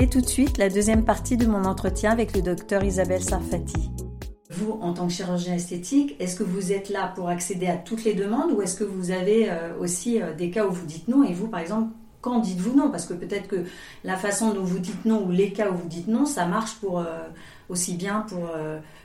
Et tout de suite, la deuxième partie de mon entretien avec le docteur Isabelle Sarfati. Vous, en tant que chirurgien esthétique, est-ce que vous êtes là pour accéder à toutes les demandes ou est-ce que vous avez euh, aussi euh, des cas où vous dites non et vous, par exemple, quand dites-vous non? Parce que peut-être que la façon dont vous dites non ou les cas où vous dites non, ça marche pour euh, aussi bien pour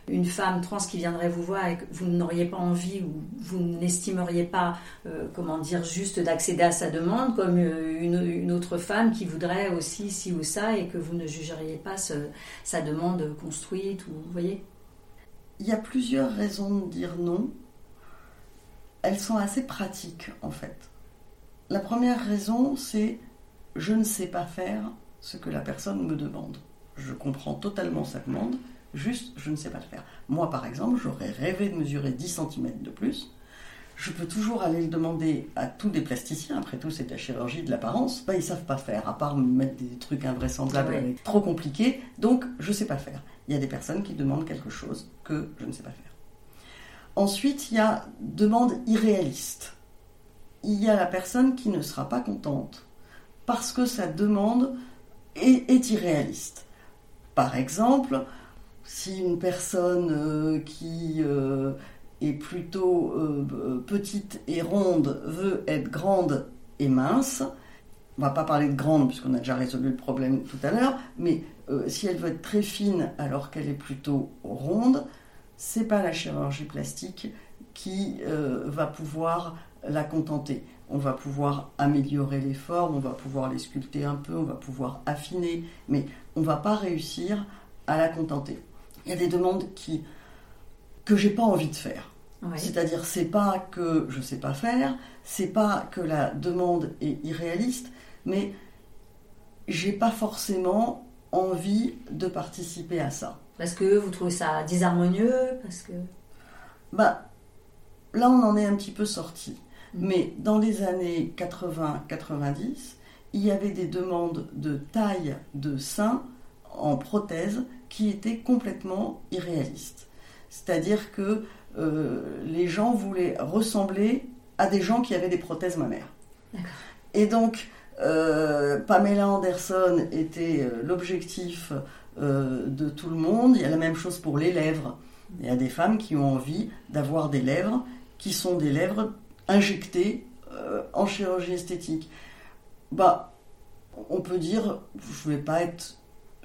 une femme trans qui viendrait vous voir et que vous n'auriez pas envie ou vous n'estimeriez pas, euh, comment dire, juste d'accéder à sa demande, comme euh, une, autre femme qui voudrait aussi ci ou ça et que vous ne jugeriez pas sa demande construite, ou vous voyez Il y a plusieurs raisons de dire non. Elles sont assez pratiques en fait. La première raison, c'est je ne sais pas faire ce que la personne me demande. Je comprends totalement sa demande, Juste, je ne sais pas le faire. Moi, par exemple, j'aurais rêvé de mesurer 10 cm de plus. Je peux toujours aller le demander à tous des plasticiens. Après tout, c'est la chirurgie de l'apparence. Bah, ils savent pas faire, à part me mettre des trucs invraisemblables, trop compliqués. Donc, je ne sais pas faire. Il y a des personnes qui demandent quelque chose que je ne sais pas faire. Ensuite, il y a demande irréaliste. Il y a la personne qui ne sera pas contente parce que sa demande est irréaliste. Par exemple, si une personne euh, qui euh, est plutôt euh, petite et ronde veut être grande et mince, on va pas parler de grande puisqu'on a déjà résolu le problème tout à l'heure, mais si elle veut être très fine alors qu'elle est plutôt ronde, c'est pas la chirurgie plastique qui va pouvoir la contenter. On va pouvoir améliorer les formes, on va pouvoir les sculpter un peu, on va pouvoir affiner, mais on va pas réussir à la contenter il y a des demandes qui que j'ai pas envie de faire. C'est-à-dire, c'est pas que je sais pas faire, c'est pas que la demande est irréaliste, mais j'ai pas forcément envie de participer à ça. Parce que vous trouvez ça désharmonieux Parce que. Bah, là, on en est un petit peu sorti. Mm. Mais dans les années 80-90, il y avait des demandes de taille de sein en prothèse qui était complètement irréaliste. C'est-à-dire que euh, les gens voulaient ressembler à des gens qui avaient des prothèses mammaires. Et donc, euh, Pamela Anderson était euh, l'objectif de tout le monde. Il y a la même chose pour les lèvres. Il y a des femmes qui ont envie d'avoir des lèvres qui sont des lèvres injectées en chirurgie esthétique. Bah, on peut dire, je vais pas être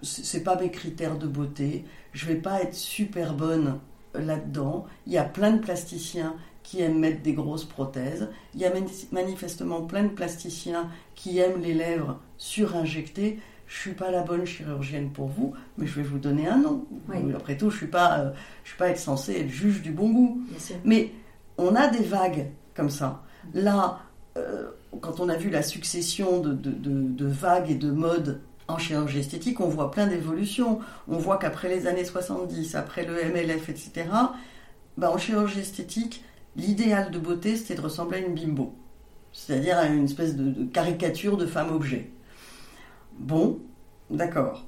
c'est pas mes critères de beauté, je vais pas être super bonne là-dedans. Il y a plein de plasticiens qui aiment mettre des grosses prothèses. Il y a manifestement plein de plasticiens qui aiment les lèvres surinjectées. Je suis pas la bonne chirurgienne pour vous, mais je vais vous donner un nom. Après tout, je suis pas, euh, je suis pas être censée être juge du bon goût. Mais on a des vagues comme ça. Là, euh, quand on a vu la succession de, vagues et de modes en chirurgie esthétique, on voit plein d'évolutions. On voit qu'après les années 70, après le MLF, etc., bah, en chirurgie esthétique, l'idéal de beauté, c'était de ressembler à une bimbo. C'est-à-dire à une espèce de, caricature de femme-objet. Bon, d'accord.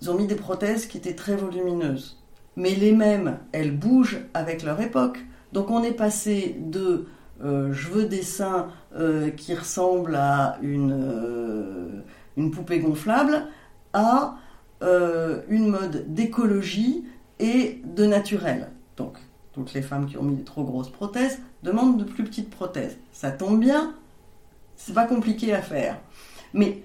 Ils ont mis des prothèses qui étaient très volumineuses. Mais les mêmes, elles bougent avec leur époque. Donc on est passé de euh, je veux des seins euh, qui ressemblent à une, euh, une poupée gonflable à euh, une mode d'écologie et de naturel. Donc, toutes les femmes qui ont mis des trop grosses prothèses demandent de plus petites prothèses. Ça tombe bien, c'est pas compliqué à faire. Mais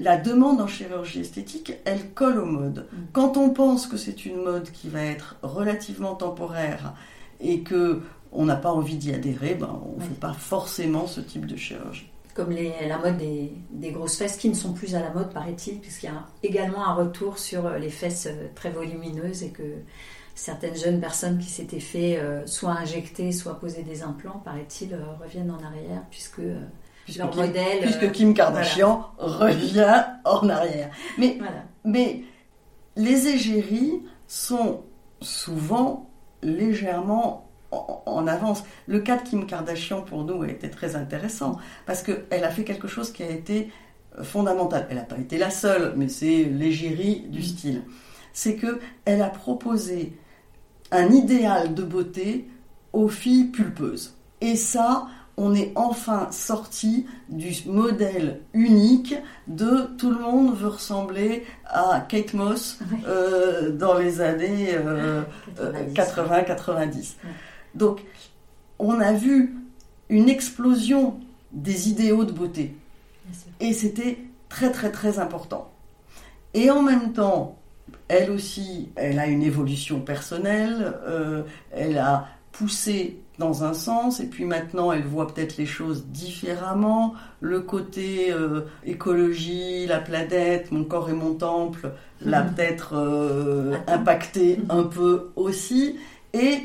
la demande en chirurgie esthétique, elle colle aux modes. Mm. Quand on pense que c'est une mode qui va être relativement temporaire et que on n'a pas envie d'y adhérer, ben, on ne fait pas forcément ce type de chirurgie comme la mode des, grosses fesses qui ne sont plus à la mode, paraît-il, puisqu'il y a également un retour sur euh, les fesses euh, très volumineuses et que certaines jeunes personnes qui s'étaient fait euh, soit injecter, soit poser des implants, paraît-il, reviennent en arrière, puisque, leur Kim, modèle. Puisque Kim Kardashian revient en arrière. Mais, mais les égéries sont souvent légèrement en avance. Le cas de Kim Kardashian, pour nous, a été très intéressant parce qu'elle a fait quelque chose qui a été euh, fondamental. Elle n'a pas été la seule, mais c'est l'égérie du mm. style. C'est qu'elle a proposé un idéal de beauté aux filles pulpeuses. Et ça, on est enfin sorti du modèle unique de tout le monde veut ressembler à Kate Moss euh, dans les années 80-90. Donc, on a vu une explosion des idéaux de beauté. Et c'était très très très important. Et en même temps, elle aussi, elle a une évolution personnelle, euh, elle a poussé dans un sens, et puis maintenant elle voit peut-être les choses différemment. Le côté euh, écologie, la planète, mon corps et mon temple, l'a mhm. peut-être euh, impacté un peu aussi. Et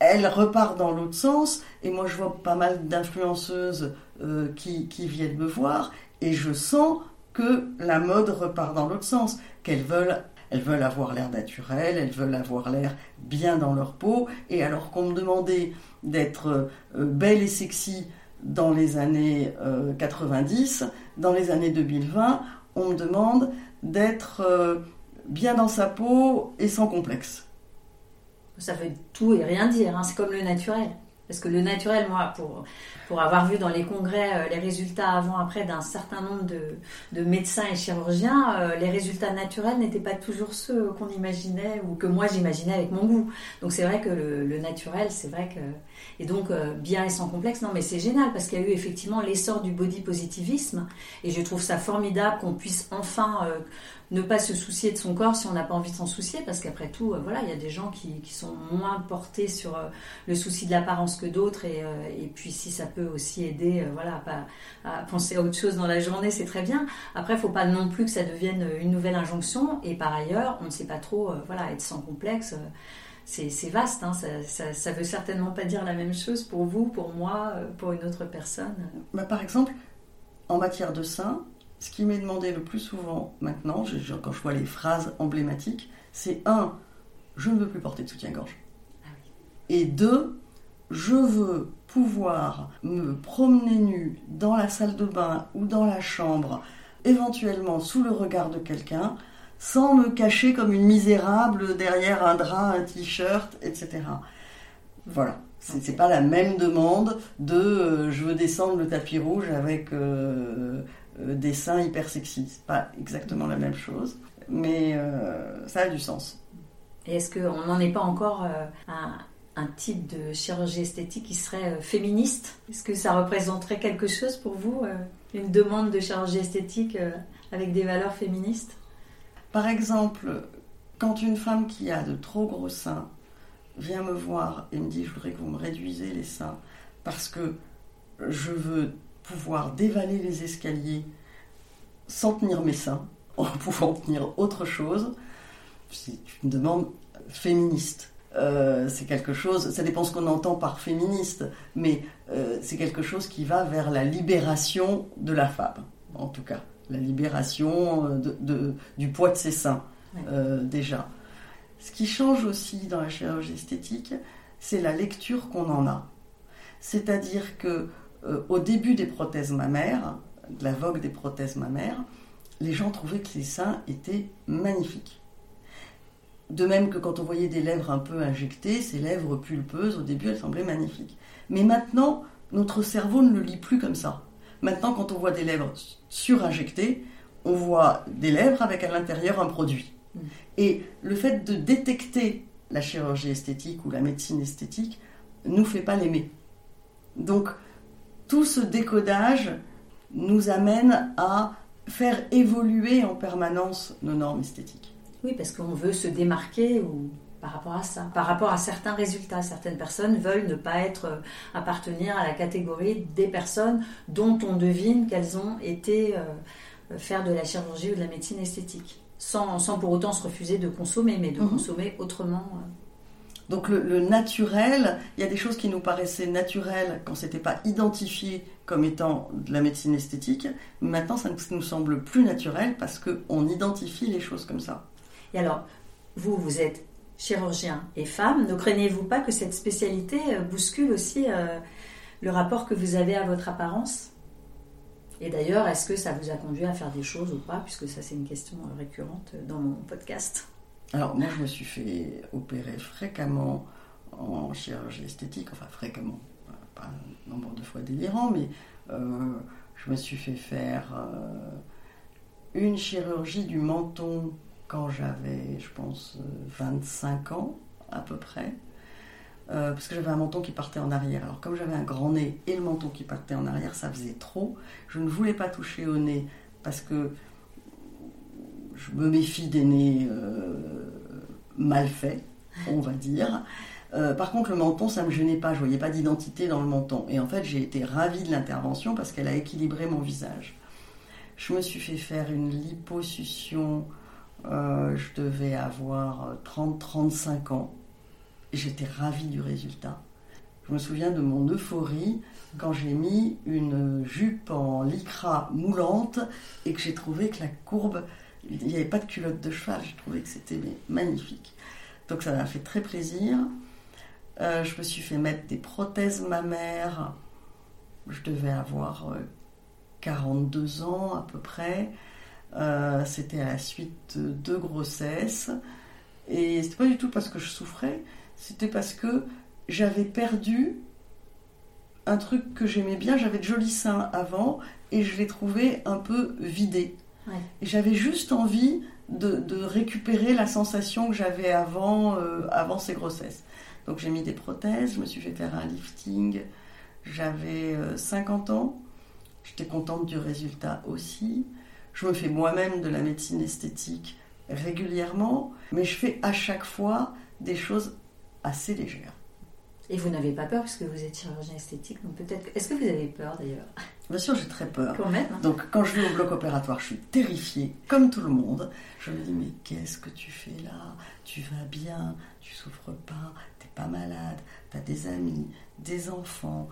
elle repart dans l'autre sens. Et moi, je vois pas mal d'influenceuses euh, qui, viennent me voir, et je sens que la mode repart dans l'autre sens, qu'elles veulent elles veulent avoir l'air naturel, elles veulent avoir l'air bien dans leur peau. Et alors qu'on me demandait d'être euh, belle et sexy dans les années 90, euh, dans les années 2020, on me demande d'être euh, bien dans sa peau et sans complexe. Ça veut tout et rien dire, hein. c'est comme le naturel. Parce que le naturel, moi, pour, pour avoir vu dans les congrès euh, les résultats avant-après d'un certain nombre de, médecins et chirurgiens, euh, les résultats naturels n'étaient pas toujours ceux qu'on imaginait ou que moi j'imaginais avec mon goût. Donc c'est vrai que le, naturel, c'est vrai que... Et donc euh, bien et sans complexe, non mais c'est génial parce qu'il y a eu effectivement l'essor du body positivisme et je trouve ça formidable qu'on puisse enfin ne pas se soucier de son corps si on n'a pas envie de s'en soucier, parce qu'après tout, euh, voilà, il y a des gens qui, sont moins portés sur euh, le souci de l'apparence que d'autres, et, euh, puis si ça peut aussi aider, voilà, à, penser à autre chose dans la journée, c'est très bien. Après, il faut pas non plus que ça devienne une nouvelle injonction, et par ailleurs, on ne sait pas trop, voilà, être sans complexe. c'est vaste, hein, ça, ça, veut certainement pas dire la même chose pour vous, pour moi, pour une autre personne. Bah, par exemple, en matière de sein, ce qui m'est demandé le plus souvent maintenant, quand je vois les phrases emblématiques, c'est un, je ne veux plus porter de soutien-gorge. Ah Et deux, je veux pouvoir me promener nu dans la salle de bain ou dans la chambre, éventuellement sous le regard de quelqu'un, sans me cacher comme une misérable derrière un drap, un t-shirt, etc. Voilà. Ce n'est pas la même demande de euh, je veux descendre le tapis rouge avec euh, des seins hyper sexy. C'est pas exactement la même chose, mais euh, ça a du sens. Et est-ce qu'on n'en est pas encore euh, à un type de chirurgie esthétique qui serait féministe? Est-ce que ça représenterait quelque chose pour vous, une demande de chirurgie esthétique avec des valeurs féministes? Par exemple, quand une femme qui a de trop gros seins vient me voir et me dit je voudrais que vous me réduisez les seins parce que je veux pouvoir dévaler les escaliers sans tenir mes seins, en pouvant tenir autre chose, c'est une demande féministe. Euh, c'est quelque chose, ça dépend ce qu'on entend par féministe, mais euh, c'est quelque chose qui va vers la libération de la femme, en tout cas, la libération euh, de, du poids de ses seins, déjà. Ce qui change aussi dans la chirurgie esthétique, c'est la lecture qu'on en a. C'est-à-dire que euh, au début des prothèses mammaires, de la vogue des prothèses mammaires, les gens trouvaient que les seins étaient magnifiques. De même que quand on voyait des lèvres un peu injectées, ces lèvres pulpeuses, au début, elles semblaient magnifiques. Mais maintenant, notre cerveau ne le lit plus comme ça. Maintenant, quand on voit des lèvres surinjectées, on voit des lèvres avec à l'intérieur un produit. Mm. Et le fait de détecter la chirurgie esthétique ou la médecine esthétique nous fait pas l'aimer. Donc, tout ce décodage nous amène à faire évoluer en permanence nos normes esthétiques. Oui, parce qu'on veut se démarquer ou par rapport à ça, par rapport à certains résultats. Certaines personnes veulent ne pas être euh, appartenir à la catégorie des personnes dont on devine qu'elles ont été euh, faire de la chirurgie ou de la médecine esthétique, sans, sans pour autant se refuser de consommer, mais de mhm. consommer autrement. Euh, donc le, naturel, il y a des choses qui nous paraissaient naturelles quand c'était pas identifié comme étant de la médecine esthétique. Maintenant, ça nous semble plus naturel parce qu'on identifie les choses comme ça. Et alors, vous, vous êtes chirurgien et femme. Ne craignez-vous pas que cette spécialité euh, bouscule aussi euh, le rapport que vous avez à votre apparence? Et d'ailleurs, est-ce que ça vous a conduit à faire des choses ou pas? Puisque ça, c'est une question euh, récurrente dans mon podcast. Alors moi je me suis fait opérer fréquemment en chirurgie esthétique, enfin fréquemment, pas un nombre de fois délirant, mais je me suis fait faire une chirurgie du menton quand j'avais, je pense, 25 ans à peu près. Euh, parce que j'avais un menton qui partait en arrière. Alors comme j'avais un grand nez et le menton qui partait en arrière, ça faisait trop. Je ne voulais pas toucher au nez parce que je me méfie des nez euh, mal faits, on va dire. Euh, par contre, le menton, ça me gênait pas. Je voyais pas d'identité dans le menton. Et en fait, j'ai été ravie de l'intervention parce qu'elle a équilibré mon visage. Je me suis fait faire une liposuction. je devais avoir 30-35 ans j'étais ravie du résultat. Je me souviens de mon euphorie quand j'ai mis une jupe en lycra moulante et que j'ai trouvé que la courbe, il n'y avait pas de culotte de cheval, j'ai trouvé que c'était magnifique. Donc ça m'a fait très plaisir. Euh, je me suis fait mettre des prothèses mammaires. Je devais avoir 42 euh, ans à peu près. Euh, c'était à la suite de grossesse. Et c'était pas du tout parce que je souffrais, c'était parce que j'avais perdu un truc que j'aimais bien. J'avais de jolis seins avant et je les trouvais un peu vidés. Et j'avais juste envie de, récupérer la sensation que j'avais avant, euh, avant ces grossesses. Donc j'ai mis des prothèses, je me suis fait faire un lifting. J'avais 50 euh, ans. J'étais contente du résultat aussi. Je me fais moi-même de la médecine esthétique régulièrement, mais je fais à chaque fois des choses assez légère. Et vous n'avez pas peur puisque vous êtes chirurgien esthétique, donc peut-être. Est-ce que vous avez peur d'ailleurs? Bien sûr, j'ai très peur. Quand même. Donc quand je vais au bloc opératoire, je suis terrifiée, comme tout le monde. Je me dis mais qu'est-ce que tu fais là? Tu vas bien, tu souffres pas, t'es pas malade, t'as des amis, des enfants.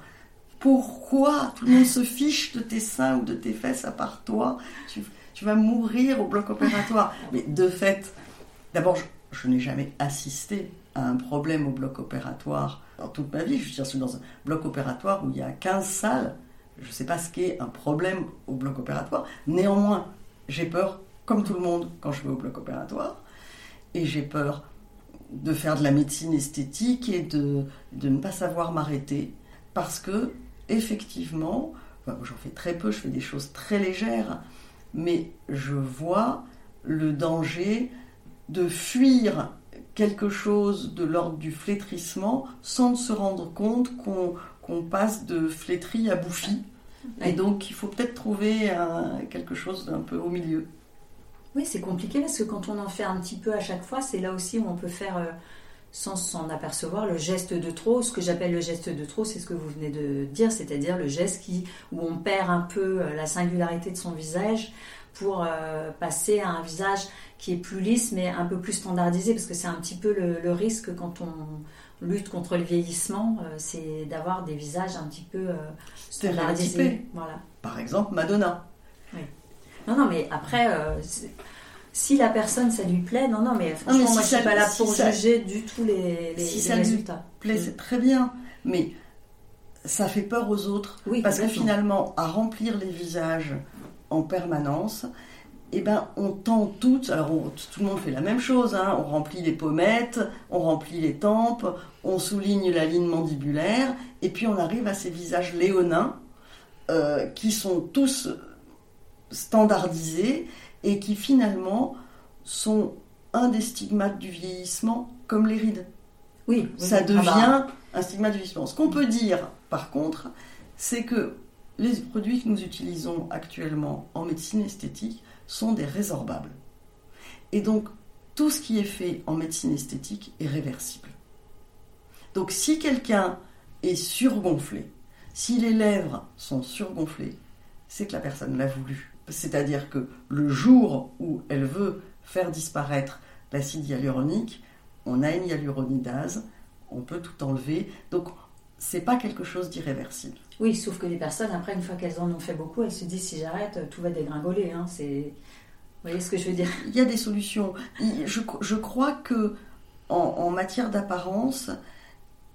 Pourquoi tout le monde se fiche de tes seins ou de tes fesses à part toi? Tu, tu vas mourir au bloc opératoire. Mais de fait, d'abord, je n'ai jamais assisté un problème au bloc opératoire dans toute ma vie. Je suis dans un bloc opératoire où il y a 15 salles. Je ne sais pas ce qu'est un problème au bloc opératoire. Néanmoins, j'ai peur, comme tout le monde, quand je vais au bloc opératoire. Et j'ai peur de faire de la médecine esthétique et de, ne pas savoir m'arrêter. Parce que, effectivement, j'en fais très peu, je fais des choses très légères, mais je vois le danger de fuir quelque chose de l'ordre du flétrissement sans se rendre compte qu'on passe de flétri à bouffi. Et donc il faut peut-être trouver quelque chose d'un peu au milieu. Oui, c'est compliqué parce que quand on en fait un petit peu à chaque fois, c'est là aussi où on peut faire, euh, sans s'en apercevoir, le geste de trop. Ce que j'appelle le geste de trop, c'est ce que vous venez de dire, c'est-à-dire le geste qui, où on perd un peu euh, la singularité de son visage pour euh, passer à un visage qui est plus lisse mais un peu plus standardisé parce que c'est un petit peu le, risque quand on lutte contre le vieillissement, euh, c'est d'avoir des visages un petit peu euh, standardisés. Voilà. Par exemple Madonna. Oui. Non, non, mais après, si la personne ça lui plaît, non, non, mais franchement, moi je suis pas là pour juger du tout les, les, si ça résultats. Lui plaît, c'est très bien, mais ça fait peur aux autres oui, parce que finalement, à remplir les visages en permanence, eh ben, on tend toutes, alors tout le monde fait la même chose, hein. on remplit les pommettes, on remplit les tempes, on souligne la ligne mandibulaire, et puis on arrive à ces visages léonins euh, qui sont tous standardisés et qui finalement sont un des stigmates du vieillissement comme les rides. Oui, ça ah bah. devient un stigmate du vieillissement. Ce qu'on peut dire, par contre, c'est que les produits que nous utilisons actuellement en médecine esthétique sont des résorbables. Et donc, tout ce qui est fait en médecine esthétique est réversible. Donc, si quelqu'un est surgonflé, si les lèvres sont surgonflées, c'est que la personne l'a voulu. C'est-à-dire que le jour où elle veut faire disparaître l'acide hyaluronique, on a une hyaluronidase, on peut tout enlever. Donc, c'est pas quelque chose d'irréversible. Oui, sauf que les personnes, après, une fois qu'elles en ont fait beaucoup, elles se disent si j'arrête, tout va dégringoler. Hein. C'est... Vous voyez ce que je veux dire? Il y a des solutions. Je, crois que en, matière d'apparence,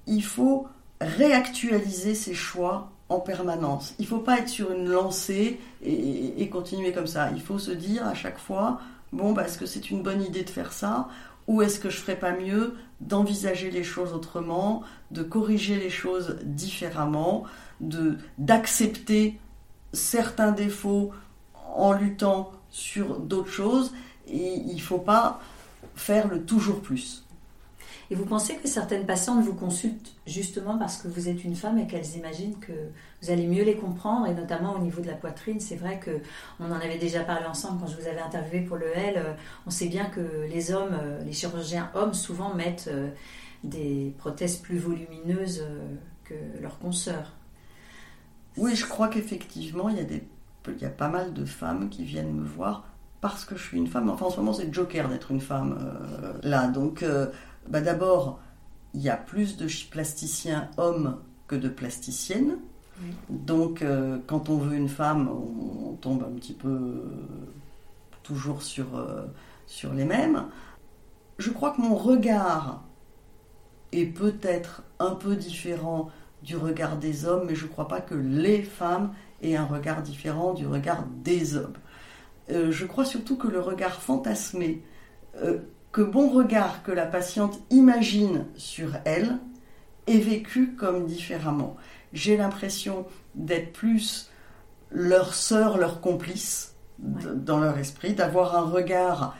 il faut réactualiser ses choix en permanence. Il ne faut pas être sur une lancée et, continuer comme ça. Il faut se dire à chaque fois, bon, bah, est-ce que c'est une bonne idée de faire ça? Ou est-ce que je ferais pas mieux d'envisager les choses autrement, de corriger les choses différemment, d'accepter certains défauts en luttant sur d'autres choses et il ne faut pas faire le toujours plus. Et vous pensez que certaines patientes vous consultent justement parce que vous êtes une femme et qu'elles imaginent que vous allez mieux les comprendre, et notamment au niveau de la poitrine? C'est vrai que on en avait déjà parlé ensemble quand je vous avais interviewé pour le L. Euh, on sait bien que les hommes, euh, les chirurgiens hommes, souvent mettent euh, des prothèses plus volumineuses que leurs consoeurs. Oui, je crois qu'effectivement, il y a des il y a pas mal de femmes qui viennent me voir parce que je suis une femme. Enfin, en ce moment, c'est joker d'être une femme là. Donc, bah, d'abord, il y a plus de plasticiens hommes que de plasticiennes. Donc, euh, quand on veut une femme, on, tombe un petit peu euh, toujours sur, euh, sur les mêmes. Je crois que mon regard est peut-être un peu différent du regard des hommes, mais je ne crois pas que les femmes aient un regard différent du regard des hommes. je crois surtout que le regard fantasmé que bon regard que la patiente imagine sur elle est vécu comme différemment. J'ai l'impression d'être plus leur sœur, leur complice dans leur esprit, d'avoir un regard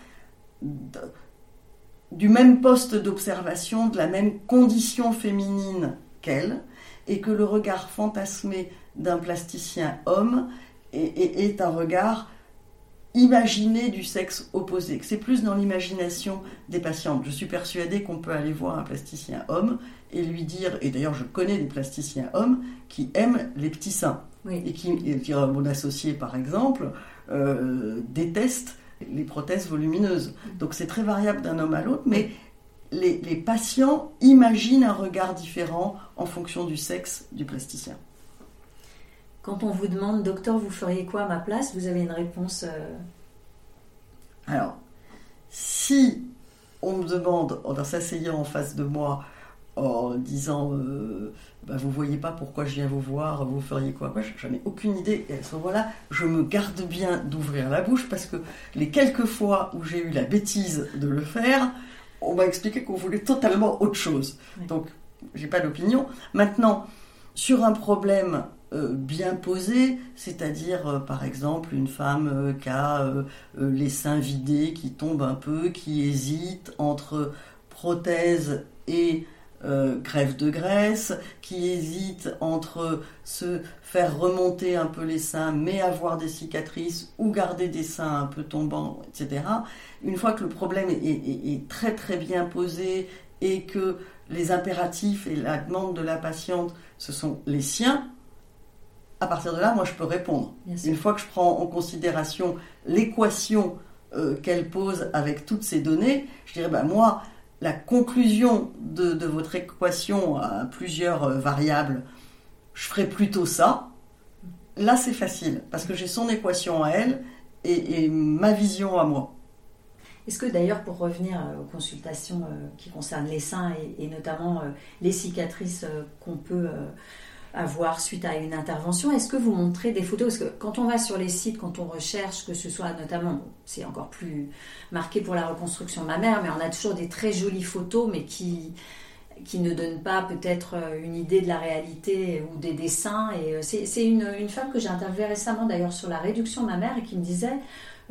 du même poste d'observation, de la même condition féminine qu'elle, et que le regard fantasmé d'un plasticien homme est un regard imaginer du sexe opposé, c'est plus dans l'imagination des patientes. Je suis persuadée qu'on peut aller voir un plasticien homme et lui dire, et d'ailleurs je connais des plasticiens hommes qui aiment les petits seins, et qui, mon associé par exemple, euh, déteste les prothèses volumineuses. Donc c'est très variable d'un homme à l'autre, mais les, les patients imaginent un regard différent en fonction du sexe du plasticien. Quand on vous demande, docteur, vous feriez quoi à ma place Vous avez une réponse euh, Alors, si on me demande, en s'asseyant en face de moi, en disant euh, bah, Vous voyez pas pourquoi je viens vous voir, vous feriez quoi Moi, j'en ai aucune idée. Et à ce moment-là, je me garde bien d'ouvrir la bouche parce que les quelques fois où j'ai eu la bêtise de le faire, on m'a expliqué qu'on voulait totalement autre chose. Donc, j'ai pas d'opinion. Maintenant, sur un problème euh, bien posé, c'est-à-dire euh, par exemple une femme euh, qui a les seins vidés, qui tombe un peu, qui hésite entre prothèse et grève de graisse, qui hésite entre se faire remonter un peu les seins mais avoir des cicatrices ou garder des seins un peu tombants, etc. Une fois que le problème est très très bien posé et que les impératifs et la demande de la patiente, ce sont les siens, à partir de là, moi, je peux répondre. Une fois que je prends en considération l'équation euh, qu'elle pose avec toutes ces données, je dirais, bah, moi, la conclusion de, votre équation à plusieurs euh, variables, je ferai plutôt ça. Là, c'est facile, parce que j'ai son équation à elle et, ma vision à moi. Est-ce que d'ailleurs, pour revenir euh, aux consultations qui concernent les seins et, notamment les cicatrices qu'on peut avoir suite à une intervention. Est-ce que vous montrez des photos? Parce que quand on va sur les sites, quand on recherche, que ce soit notamment, c'est encore plus marqué pour la reconstruction mammaire, mais on a toujours des très jolies photos, mais qui ne donnent pas peut-être euh, une idée de la réalité ou des dessins. Et euh, c'est une, femme que j'ai interviewée récemment d'ailleurs sur la réduction mammaire et qui me disait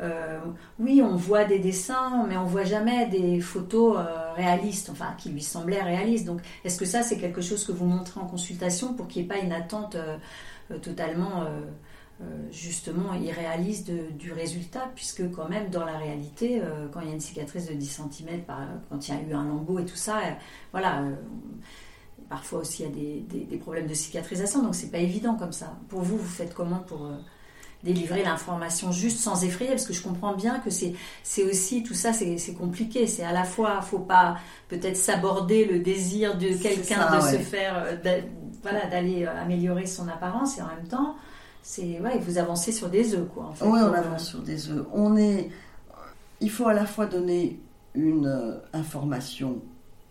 euh, oui, on voit des dessins, mais on voit jamais des photos euh, réalistes, enfin qui lui semblaient réalistes. Donc, est-ce que ça, c'est quelque chose que vous montrez en consultation pour qu'il n'y ait pas une attente euh, totalement justement irréaliste du résultat, puisque quand même dans la réalité, quand il y a une cicatrice de 10 cm, quand il y a eu un lambeau et tout ça, voilà. Parfois aussi, il y a des, des problèmes de cicatrisation, donc c'est pas évident comme ça. Pour vous, vous faites comment pour délivrer l'information juste sans effrayer, parce que je comprends bien que c'est, aussi tout ça, c'est, compliqué. C'est à la fois, faut pas peut-être s'aborder le désir de quelqu'un de se faire, euh, voilà, d'aller euh, améliorer son apparence, et en même temps, c'est ouais, vous avancez sur des œufs, quoi. oui, on avance sur des œufs. On est, il faut à la fois donner une euh, information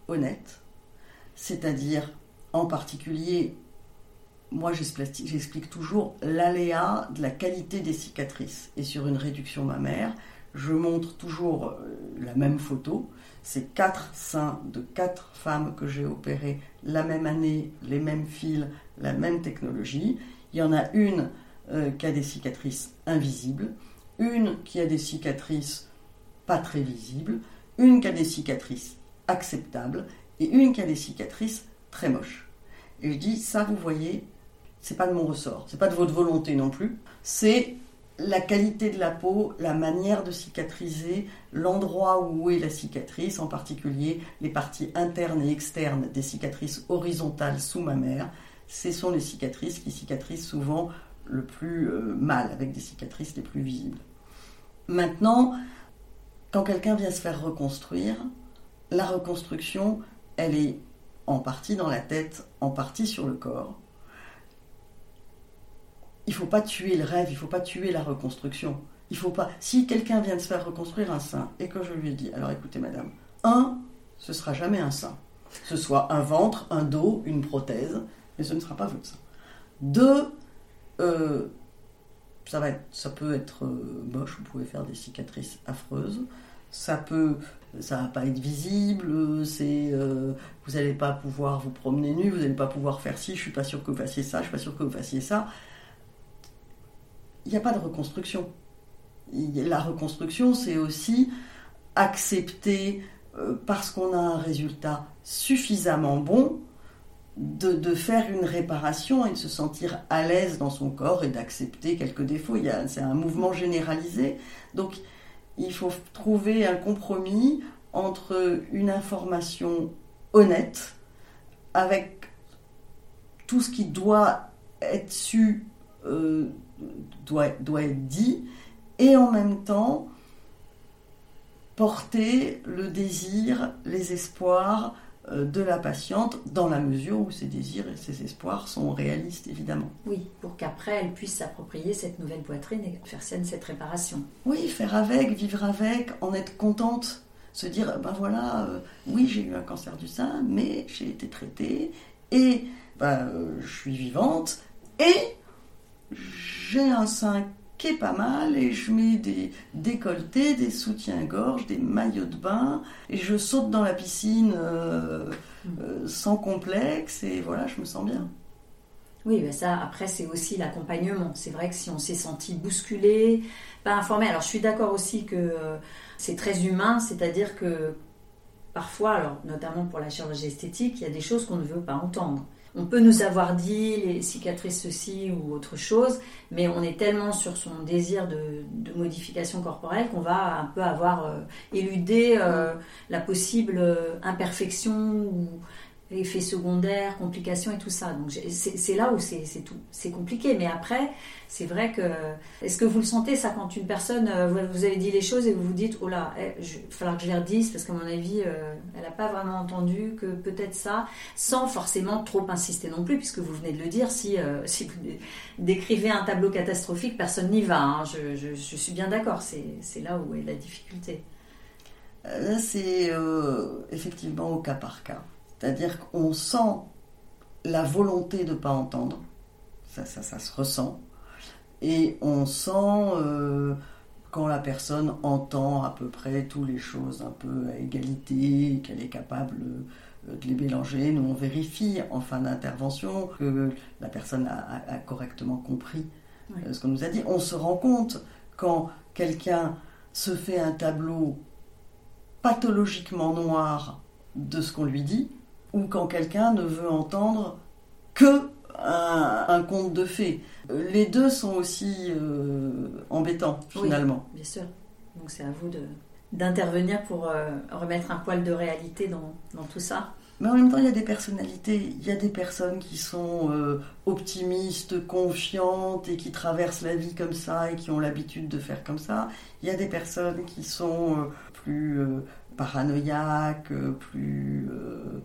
honnête, c'est-à-dire en particulier moi j'explique toujours l'aléa de la qualité des cicatrices. Et sur une réduction mammaire, je montre toujours euh, la même photo. C'est quatre seins de quatre femmes que j'ai opérées la même année, les mêmes fils, la même technologie. Il y en a une euh, qui a des cicatrices invisibles, une qui a des cicatrices pas très visibles, une qui a des cicatrices acceptables et une qui a des cicatrices très moches. Et je dis, ça vous voyez, c'est pas de mon ressort, c'est pas de votre volonté non plus, c'est la qualité de la peau, la manière de cicatriser, l'endroit où est la cicatrice, en particulier les parties internes et externes des cicatrices horizontales sous ma mère. Ce sont les cicatrices qui cicatrisent souvent le plus euh, mal, avec des cicatrices les plus visibles. Maintenant, quand quelqu'un vient se faire reconstruire, la reconstruction, elle est en partie dans la tête, en partie sur le corps il faut pas tuer le rêve, il faut pas tuer la reconstruction. Il faut pas. Si quelqu'un vient de se faire reconstruire un sein et que je lui ai dit, alors écoutez madame, un, ce sera jamais un sein. Ce soit un ventre, un dos, une prothèse, mais ce ne sera pas votre sein. Deux, euh, ça, va ça peut être euh, moche, vous pouvez faire des cicatrices affreuses. Ça peut, ça va pas être visible. C'est, euh, vous n'allez pas pouvoir vous promener nu, vous n'allez pas pouvoir faire ci. Je suis pas sûr que vous fassiez ça, je suis pas sûr que vous fassiez ça il n'y a pas de reconstruction. La reconstruction, c'est aussi accepter, euh, parce qu'on a un résultat suffisamment bon, de, faire une réparation et de se sentir à l'aise dans son corps et d'accepter quelques défauts. C'est un mouvement généralisé. Donc, il faut trouver un compromis entre une information honnête, avec tout ce qui doit être su euh, doit, doit être dit, et en même temps porter le désir, les espoirs euh, de la patiente dans la mesure où ses désirs et ses espoirs sont réalistes évidemment. Oui, pour qu'après elle puisse s'approprier cette nouvelle poitrine et faire scène cette réparation. Oui, faire avec, vivre avec, en être contente, se dire ben voilà, euh, oui j'ai eu un cancer du sein, mais j'ai été traitée et ben, je suis vivante et j'ai un sein qui est pas mal et je mets des décolletés, des soutiens-gorge, des maillots de bain et je saute dans la piscine euh, euh, sans complexe et voilà, je me sens bien. Oui, mais ça, après, c'est aussi l'accompagnement. C'est vrai que si on s'est senti bousculé, pas informé, alors je suis d'accord aussi que euh, c'est très humain, c'est-à-dire que parfois, alors notamment pour la chirurgie esthétique, il y a des choses qu'on ne veut pas entendre on peut nous avoir dit les cicatrices ceci ou autre chose, mais on est tellement sur son désir de, modification corporelle qu'on va un peu avoir euh, éludé euh, la possible euh, imperfection ou effets secondaires, complications et tout ça. Donc c'est là où c'est tout, c'est compliqué. Mais après, c'est vrai que est-ce que vous le sentez ça quand une personne euh, vous avez dit les choses et vous vous dites oh là, il eh, va falloir que je les redise parce qu'à mon avis euh, elle n'a pas vraiment entendu que peut-être ça, sans forcément trop insister non plus puisque vous venez de le dire. Si euh, si vous décrivez un tableau catastrophique, personne n'y va. Hein. Je, suis bien d'accord. C'est là où est la difficulté. Là, c'est effectivement au cas par cas. C'est-à-dire qu'on sent la volonté de ne pas entendre, ça, ça, ça, se ressent, et on sent euh, quand la personne entend à peu près toutes les choses un peu à égalité, qu'elle est capable euh, de les mélanger. Nous, on vérifie en fin d'intervention que la personne a, correctement compris euh, ce qu'on nous a dit. On se rend compte quand quelqu'un se fait un tableau pathologiquement noir de ce qu'on lui dit, ou quand quelqu'un ne veut entendre que un, conte de fées. Les deux sont aussi euh, embêtants finalement. bien sûr. Donc c'est à vous d'intervenir pour euh, remettre un poil de réalité dans, dans, tout ça. Mais en même temps, il y a des personnalités, il y a des personnes qui sont euh, optimistes, confiantes et qui traversent la vie comme ça et qui ont l'habitude de faire comme ça. Il y a des personnes qui sont plus paranoïaques, plus euh,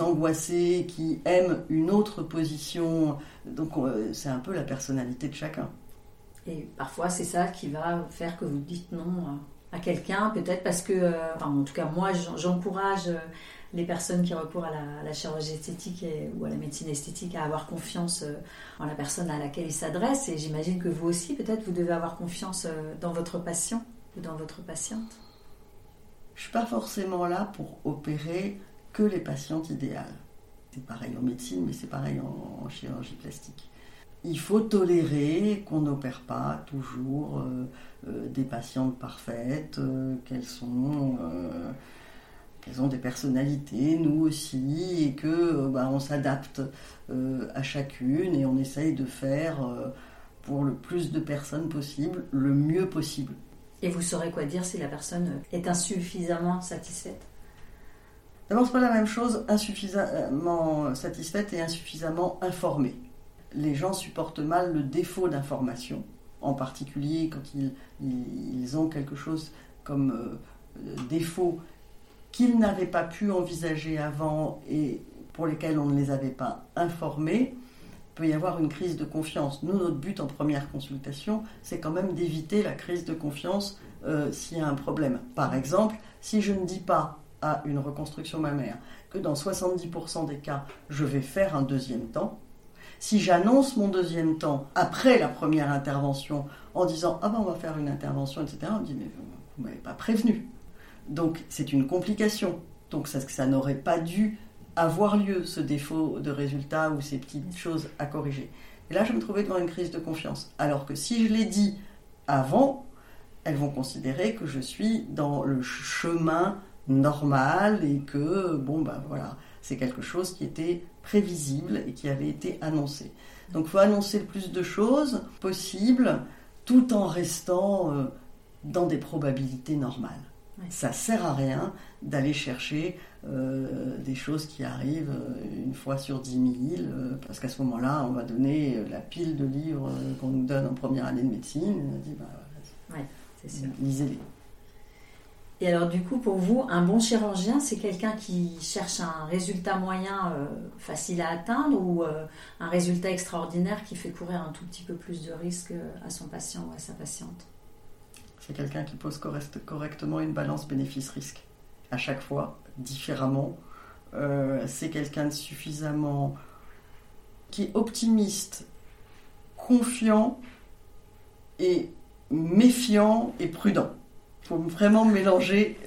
angoissés, qui aiment une autre position. Donc c'est un peu la personnalité de chacun. Et parfois c'est ça qui va faire que vous dites non à quelqu'un, peut-être parce que, euh, en tout cas moi j'encourage euh, les personnes qui recourent à la, chirurgie esthétique ou à la médecine esthétique à avoir confiance en la personne à laquelle ils s'adressent. Et j'imagine que vous aussi, peut-être, vous devez avoir confiance dans votre patient. ou dans votre patiente Je ne suis pas forcément là pour opérer que les patientes idéales. C'est pareil en médecine, mais c'est pareil en, chirurgie plastique. Il faut tolérer qu'on n'opère pas toujours euh, euh, des patientes parfaites, euh, qu'elles sont qu'elles ont des personnalités, nous aussi, et que bah, on s'adapte à chacune et on essaye de faire pour le plus de personnes possible le mieux possible. Et vous saurez quoi dire si la personne est insuffisamment satisfaite? D'abord, n'est pas la même chose insuffisamment satisfaite et insuffisamment informée. Les gens supportent mal le défaut d'information, en particulier quand ils, ont quelque chose comme euh, défaut qu'ils n'avaient pas pu envisager avant et pour lesquels on ne les avait pas informés. Il peut y avoir une crise de confiance. Nous, notre but en première consultation, c'est quand même d'éviter la crise de confiance euh, s'il y a un problème. Par exemple, si je ne dis pas à une reconstruction mammaire, que dans 70% des cas, je vais faire un deuxième temps. Si j'annonce mon deuxième temps après la première intervention en disant Ah ben on va faire une intervention, etc., on me dit Mais vous ne m'avez pas prévenu. Donc c'est une complication. Donc ça, ça n'aurait pas dû avoir lieu, ce défaut de résultat ou ces petites choses à corriger. Et là, je me trouvais devant une crise de confiance. Alors que si je l'ai dit avant, elles vont considérer que je suis dans le chemin normal et que, bon, ben voilà, c'est quelque chose qui était prévisible et qui avait été annoncé. Donc il faut annoncer le plus de choses possible tout en restant euh, dans des probabilités normales. Ça sert à rien d'aller chercher euh, des choses qui arrivent euh, une fois sur 10 000, parce qu'à ce moment-là, on va donner la pile de livres qu'on nous donne en première année de médecine, on dit, bah, lisez-les. Et alors du coup, pour vous, un bon chirurgien, c'est quelqu'un qui cherche un résultat moyen euh, facile à atteindre ou euh, un résultat extraordinaire qui fait courir un tout petit peu plus de risques à son patient ou à sa patiente? C'est quelqu'un qui pose correctement une balance bénéfice-risque. À chaque fois, différemment. Euh, c'est quelqu'un de suffisamment... qui est optimiste, confiant et méfiant et prudent faut vraiment mélanger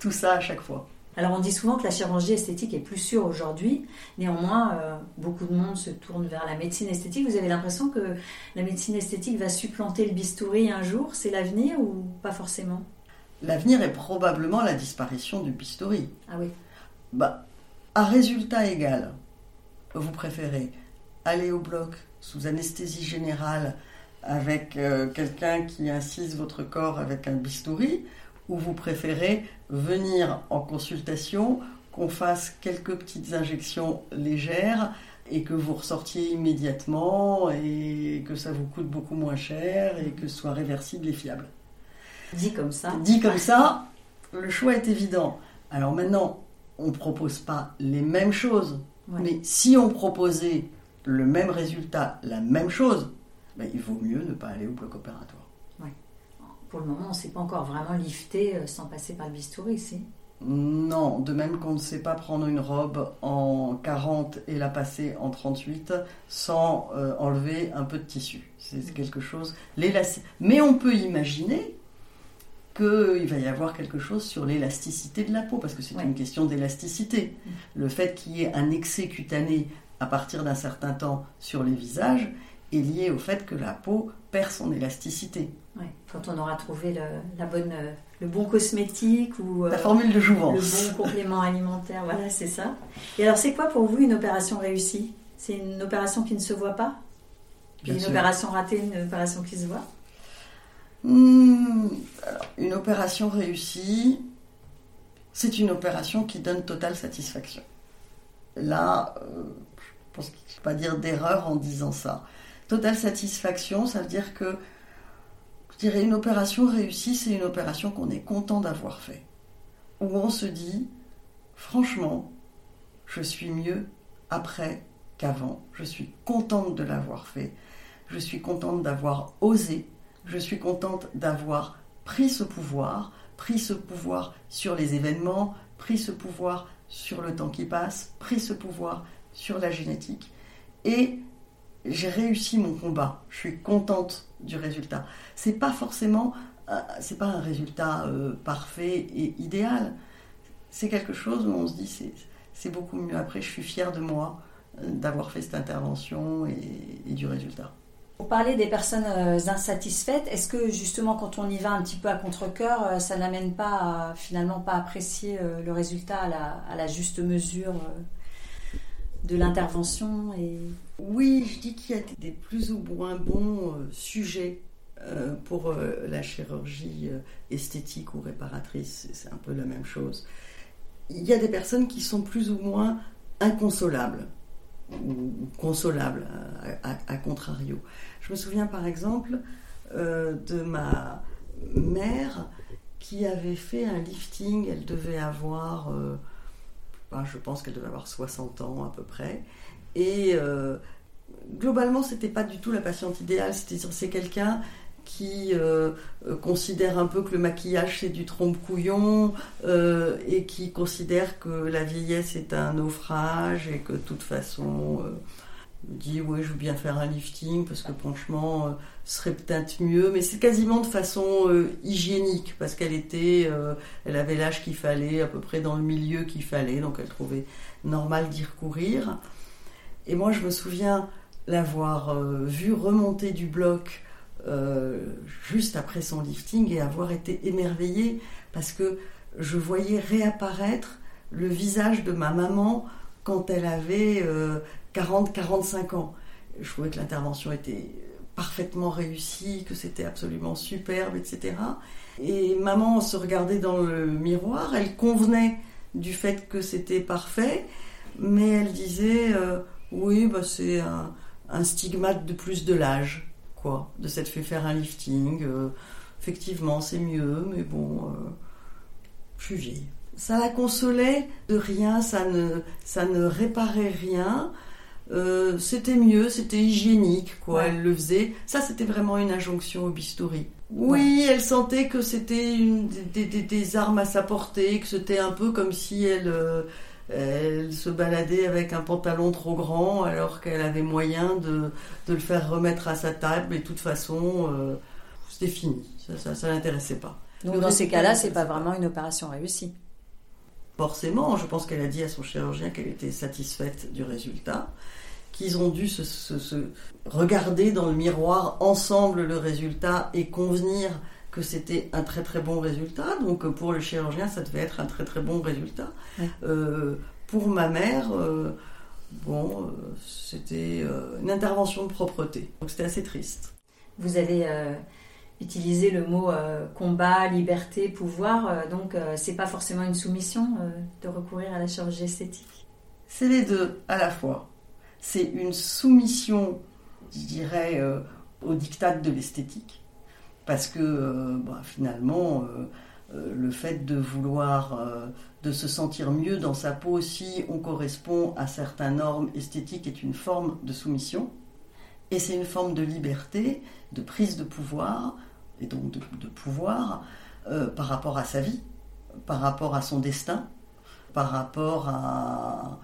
tout ça à chaque fois. Alors on dit souvent que la chirurgie esthétique est plus sûre aujourd'hui. Néanmoins, euh, beaucoup de monde se tourne vers la médecine esthétique. Vous avez l'impression que la médecine esthétique va supplanter le bistouri un jour? C'est l'avenir ou pas forcément? L'avenir est probablement la disparition du bistouri. Ah oui. Bah, à résultat égal, vous préférez aller au bloc sous anesthésie générale avec euh, quelqu'un qui incise votre corps avec un bistouri, ou vous préférez venir en consultation, qu'on fasse quelques petites injections légères et que vous ressortiez immédiatement et que ça vous coûte beaucoup moins cher et que ce soit réversible et fiable. Dit comme ça. Dit comme ça, le choix est évident. Alors maintenant, on ne propose pas les mêmes choses, mais si on proposait le même résultat, la même chose, ben, il vaut mieux ne pas aller au bloc opératoire. Oui. Pour le moment, on ne sait pas encore vraiment lifter euh, sans passer par le bistouri, ici. Non, de même qu'on ne sait pas prendre une robe en 40 et la passer en 38 sans euh, enlever un peu de tissu. C'est quelque chose. Mais on peut imaginer qu'il va y avoir quelque chose sur l'élasticité de la peau, parce que c'est une question d'élasticité. Mm. Le fait qu'il y ait un excès cutané à partir d'un certain temps sur les visages, est lié au fait que la peau perd son élasticité. Quand on aura trouvé le, la bonne, le bon cosmétique ou la euh, formule de jouvence. le bon complément alimentaire, voilà, c'est ça. Et alors, c'est quoi pour vous une opération réussie? C'est une opération qui ne se voit pas? Une opération ratée, une opération qui se voit? Hmm, Une opération réussie, c'est une opération qui donne totale satisfaction. Là, euh, je pense qu'il ne faut pas dire d'erreur en disant ça. Totale satisfaction, ça veut dire que, je dirais, une opération réussie, c'est une opération qu'on est content d'avoir fait. Où on se dit, franchement, je suis mieux après qu'avant. Je suis contente de l'avoir fait. Je suis contente d'avoir osé. Je suis contente d'avoir pris ce pouvoir, pris ce pouvoir sur les événements, pris ce pouvoir sur le temps qui passe, pris ce pouvoir sur la génétique. Et j'ai réussi mon combat, je suis contente du résultat. C'est pas forcément c'est pas un résultat parfait et idéal. C'est quelque chose où on se dit c'est, beaucoup mieux. Après, je suis fière de moi d'avoir fait cette intervention et du résultat. Pour parler des personnes euh, insatisfaites, est-ce que justement quand on y va un petit peu à contre-coeur, euh, ça n'amène pas à, finalement pas apprécier euh, le résultat à la, juste mesure de l'intervention et... Oui, je dis qu'il y a des plus ou moins bons sujets pour la chirurgie esthétique ou réparatrice, c'est un peu la même chose. Il y a des personnes qui sont plus ou moins inconsolables ou consolable à, contrario. Je me souviens par exemple euh, de ma mère qui avait fait un lifting, elle devait avoir, euh, ben, je pense qu'elle devait avoir 60 ans à peu près, et euh, globalement c'était pas du tout la patiente idéale, c'est quelqu'un qui euh, euh, considère un peu que le maquillage c'est du trompe-couillon et qui considère que la vieillesse est un naufrage et que de toute façon dit ouais je veux bien faire un lifting parce que franchement serait peut-être mieux mais c'est quasiment de façon hygiénique parce qu'elle était elle avait l'âge qu'il fallait à peu près dans le milieu qu'il fallait donc elle trouvait normal d'y recourir et moi je me souviens l'avoir vu remonter du bloc euh, juste après son lifting et avoir été émerveillée parce que je voyais réapparaître le visage de ma maman quand elle avait 40-45 euh, ans. Je trouvais que l'intervention était parfaitement réussie, que c'était absolument superbe, etc. Et maman se regardait dans le miroir, elle convenait du fait que c'était parfait, mais elle disait euh, oui, bah, c'est un, stigmate de plus de l'âge de s'être fait faire un lifting. Euh, effectivement, c'est mieux, mais bon, euh, suis vieille. Ça la consolait de rien, ça ne réparait rien. Euh, c'était mieux, c'était hygiénique, quoi. Elle le faisait. Ça, c'était vraiment une injonction au bistouri. Oui, elle sentait que c'était des, des, armes à sa portée, que c'était un peu comme si elle, elle se baladait avec un pantalon trop grand alors qu'elle avait moyen de, le faire remettre à sa table et de toute façon euh, c'était fini, ça ne l'intéressait pas. Donc dans ces cas-là, c'est pas vraiment une opération réussie. Forcément, je pense qu'elle a dit à son chirurgien qu'elle était satisfaite du résultat, qu'ils ont dû se, regarder dans le miroir ensemble le résultat et convenir que c'était un très très bon résultat. Donc pour le chirurgien, ça devait être un très très bon résultat. Euh, pour ma mère, euh, bon, euh, c'était une intervention de propreté. Donc c'était assez triste. Vous avez utilisé le mot combat, liberté, pouvoir. donc c'est pas forcément une soumission de recourir à la chirurgie esthétique? C'est les deux à la fois. C'est une soumission, je dirais, au diktat de l'esthétique parce que euh, bah, finalement, euh, euh, le fait de vouloir, de se sentir mieux dans sa peau si on correspond à certaines normes esthétiques est une forme de soumission. Et c'est une forme de liberté, de prise de pouvoir, et donc de, pouvoir par rapport à sa vie, par rapport à son destin, par rapport à,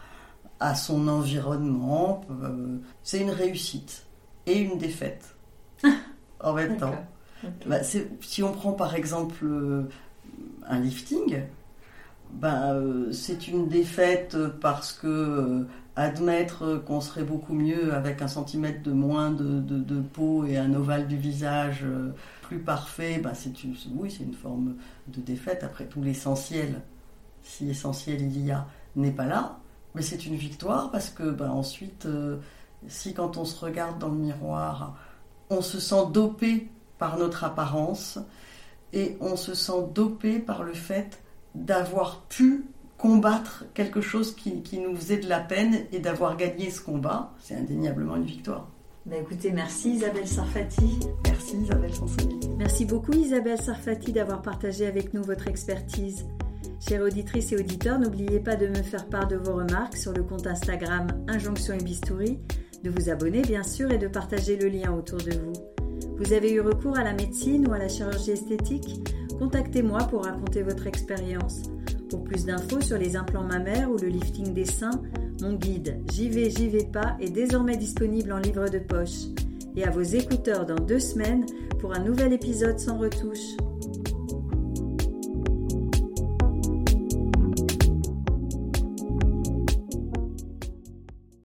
à son environnement. c'est une réussite et une défaite en même temps. Bah, si on prend par exemple euh, un lifting, ben, euh, c'est une défaite parce que euh, admettre qu'on serait beaucoup mieux avec un centimètre de moins de, peau et un ovale du visage plus parfait, ben c'est une, oui, c'est une forme de défaite. Après tout, l'essentiel, si essentiel il y a, n'est pas là. Mais c'est une victoire parce que ben, ensuite, si quand on se regarde dans le miroir, on se sent dopé par notre apparence et on se sent dopé par le fait d'avoir pu combattre quelque chose qui, nous faisait de la peine et d'avoir gagné ce combat. C'est indéniablement une victoire. Bah écoutez, merci Isabelle Sarfati. Merci Isabelle Sansoni. Merci beaucoup Isabelle Sarfati d'avoir partagé avec nous votre expertise. Chères auditrices et auditeurs, n'oubliez pas de me faire part de vos remarques sur le compte Instagram Injonction et Bistouri, de vous abonner bien sûr et de partager le lien autour de vous. Vous avez eu recours à la médecine ou à la chirurgie esthétique? Contactez-moi pour raconter votre expérience. Pour plus d'infos sur les implants mammaires ou le lifting des seins, mon guide J'y vais, j'y vais pas est désormais disponible en livre de poche. Et à vos écouteurs dans deux semaines pour un nouvel épisode sans retouche.